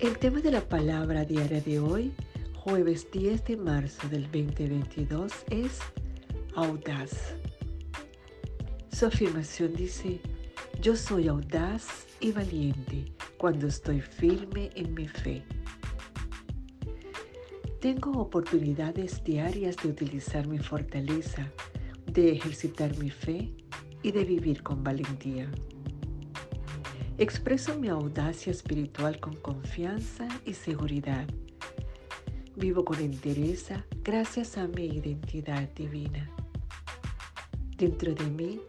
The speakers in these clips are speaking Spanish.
El tema de la palabra diaria de hoy, jueves 10 de marzo del 2022, es audaz. Su afirmación dice, yo soy audaz y valiente cuando estoy firme en mi fe. Tengo oportunidades diarias de utilizar mi fortaleza, de ejercitar mi fe y de vivir con valentía. Expreso mi audacia espiritual con confianza y seguridad. Vivo con entereza gracias a mi identidad divina. Dentro de mí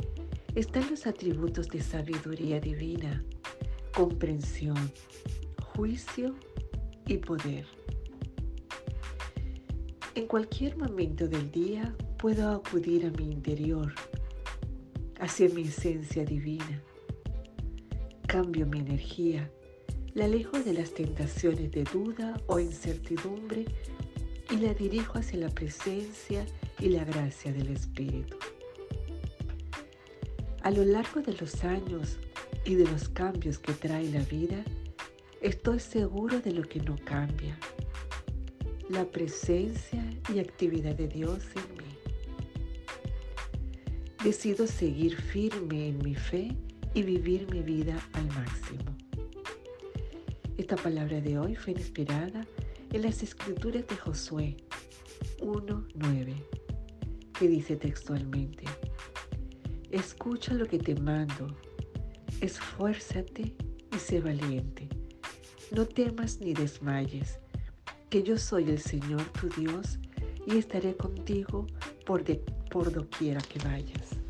están los atributos de sabiduría divina, comprensión, juicio y poder. En cualquier momento del día puedo acudir a mi interior, hacia mi esencia divina Cambio mi energía, la alejo de las tentaciones de duda o incertidumbre y la dirijo hacia la presencia y la gracia del Espíritu. A lo largo de los años y de los cambios que trae la vida, estoy seguro de lo que no cambia, la presencia y actividad de Dios en mí. Decido seguir firme en mi fe y vivir mi vida al máximo. Esta palabra de hoy fue inspirada en las escrituras de Josué 1.9, que dice textualmente, escucha lo que te mando, esfuérzate y sé valiente, no temas ni desmayes, que yo soy el Señor tu Dios y estaré contigo por, por doquiera que vayas.